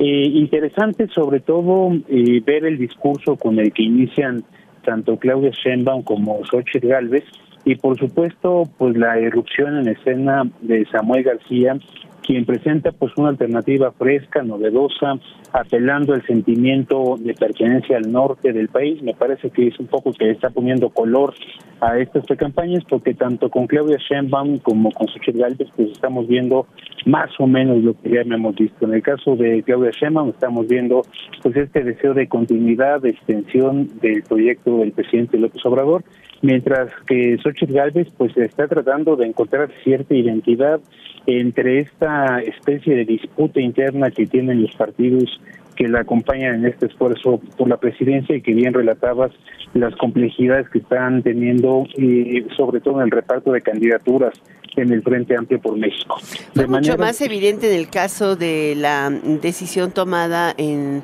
Eh, interesante sobre todo eh, ver el discurso con el que inician tanto Claudia Sheinbaum como Xochitl Galvez, y por supuesto pues la erupción en escena de Samuel García quien presenta pues una alternativa fresca, novedosa, apelando al sentimiento de pertenencia al norte del país. Me parece que es un poco que está poniendo color a estas campañas porque tanto con Claudia Sheinbaum como con Xochitl Galvez pues estamos viendo más o menos lo que ya hemos visto. En el caso de Claudia Sheinbaum estamos viendo pues este deseo de continuidad, de extensión del proyecto del presidente López Obrador mientras que Xochitl Galvez pues está tratando de encontrar cierta identidad entre esta especie de disputa interna que tienen los partidos que la acompañan en este esfuerzo por la presidencia y que bien relatabas las complejidades que están teniendo y sobre todo en el reparto de candidaturas en el Frente Amplio por México. De mucho más evidente en el caso de la decisión tomada en,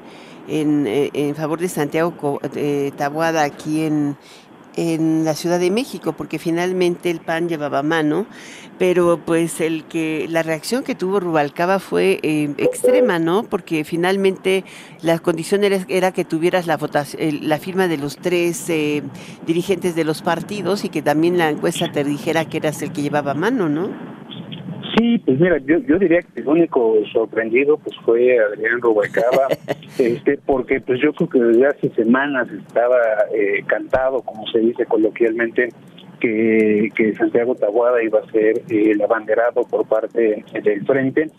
en, eh, en favor de Santiago eh, Tabuada aquí en, en la Ciudad de México, porque finalmente el PAN llevaba mano, pero pues el que la reacción que tuvo Rubalcaba fue eh, extrema, ¿no? Porque finalmente la condición era, que tuvieras la votación, la firma de los tres eh, dirigentes de los partidos y que también la encuesta te dijera que eras el que llevaba mano, ¿no? Sí, pues mira, yo, yo diría que el único sorprendido pues fue Adrián Rubalcaba, este, porque pues yo creo que desde hace semanas estaba eh, cantado, como se dice coloquialmente, que, que Santiago Tabuada iba a ser eh, el abanderado por parte del frente.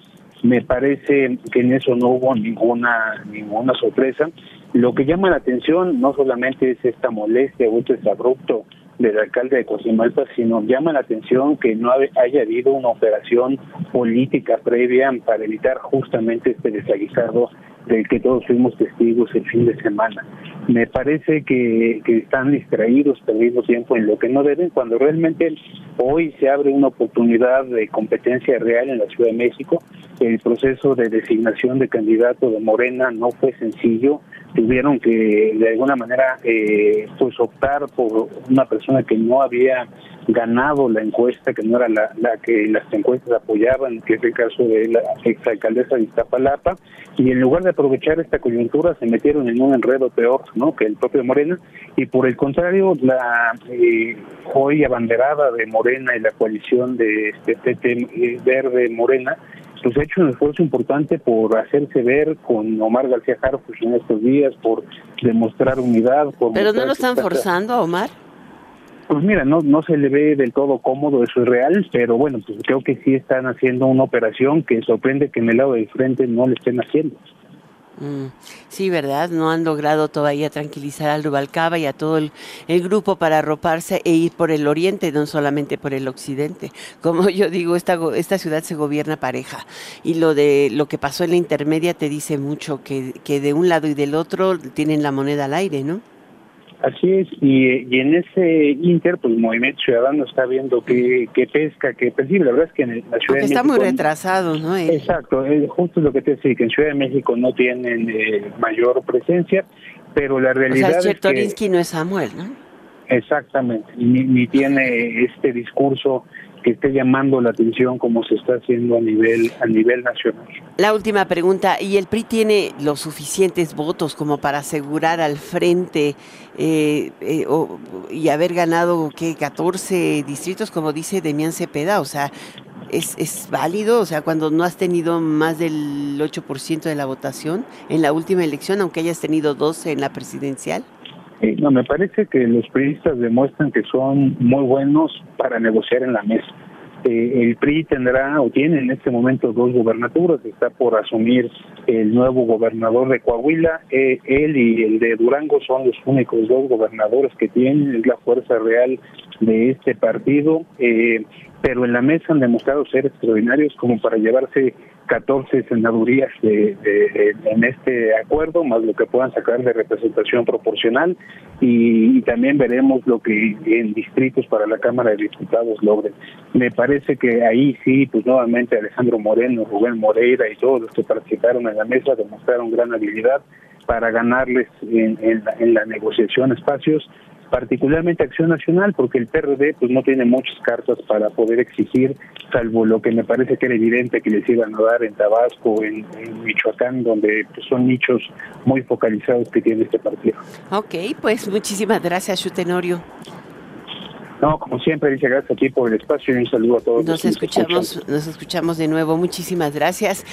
Me parece que en eso no hubo ninguna ninguna sorpresa. Lo que llama la atención no solamente es esta molestia o este abrupto del alcalde de Cozimalpa, sino llama la atención que no haya habido una operación política previa para evitar justamente este desaguisado del que todos fuimos testigos el fin de semana. Me parece que, están distraídos, perdiendo tiempo en lo que no deben, cuando realmente hoy se abre una oportunidad de competencia real en la Ciudad de México. El proceso de designación de candidato de Morena no fue sencillo, tuvieron que de alguna manera eh, pues optar por una persona que no había ganado la encuesta, que no era la, la, que las encuestas apoyaban, que es el caso de la exalcaldesa de Iztapalapa, y en lugar de aprovechar esta coyuntura se metieron en un enredo peor no que el propio Morena, y por el contrario, la eh, hoy abanderada de Morena y la coalición de este PT Verde Morena, pues ha hecho un esfuerzo importante por hacerse ver con Omar García Harfuch en estos días, por demostrar unidad. Por ¿Pero no lo están forzando a Omar? Pues mira, no, no se le ve del todo cómodo, eso es real, pero bueno, pues creo que sí están haciendo una operación que sorprende que en el lado del frente no le estén haciendo. Mm, sí, ¿verdad? No han logrado todavía tranquilizar al Rubalcaba y a todo el, el, grupo para arroparse e ir por el oriente, no solamente por el occidente. Como yo digo, esta, esta ciudad se gobierna pareja y lo de lo que pasó en la intermedia te dice mucho que, que de un lado y del otro tienen la moneda al aire, ¿no? Así es, y, y, en ese inter, pues el Movimiento Ciudadano está viendo qué, qué pesca, qué percibe. La verdad es que en la Ciudad Porque de está México... muy retrasado, ¿no? Exacto, es justo lo que te decía, que en Ciudad de México no tienen eh, mayor presencia, pero la realidad o sea, es que... no es Samuel, ¿no? Exactamente, ni, ni tiene este discurso que esté llamando la atención como se está haciendo a nivel a nivel nacional. La última pregunta, ¿y el PRI tiene los suficientes votos como para asegurar al frente eh, eh, o, y haber ganado qué 14 distritos como dice Demián Cepeda? O sea, ¿es, ¿es válido? O sea, cuando no has tenido más del 8% de la votación en la última elección, aunque hayas tenido 12 en la presidencial. Sí, no, me parece que los periodistas demuestran que son muy buenos para negociar en la mesa. Eh, el PRI tendrá o tiene en este momento dos gobernaturas, está por asumir el nuevo gobernador de Coahuila, eh, él y el de Durango son los únicos dos gobernadores que tienen, es la fuerza real de este partido, eh, pero en la mesa han demostrado ser extraordinarios como para llevarse 14 senadurías de, de, de, en este acuerdo, más lo que puedan sacar de representación proporcional y, también veremos lo que en distritos para la Cámara de Diputados logren. Me parece que ahí sí, pues nuevamente Alejandro Moreno, Rubén Moreira y todos los que participaron en la mesa demostraron gran habilidad para ganarles en, en la negociación espacios particularmente Acción Nacional, porque el PRD pues no tiene muchas cartas para poder exigir, salvo lo que me parece que era evidente que les iban a dar en Tabasco, en, en Michoacán, donde pues, son nichos muy focalizados que tiene este partido. Ok, pues muchísimas gracias, Chutenorio. No, como siempre, dice gracias aquí por el espacio y un saludo a todos. Nos escuchamos, nos escuchamos de nuevo. Muchísimas gracias.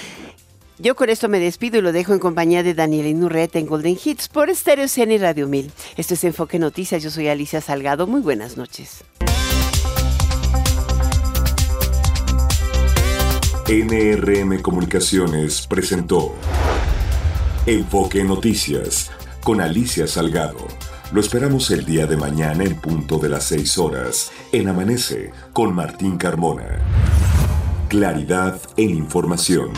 Yo con esto me despido y lo dejo en compañía de Daniel Inurreta en Golden Hits por Stereo Cien y Radio 1000. Esto es Enfoque Noticias, yo soy Alicia Salgado. Muy buenas noches. NRM Comunicaciones presentó Enfoque Noticias con Alicia Salgado. Lo esperamos el día de mañana en punto de las 6 horas en Amanece con Martín Carmona. Claridad en información.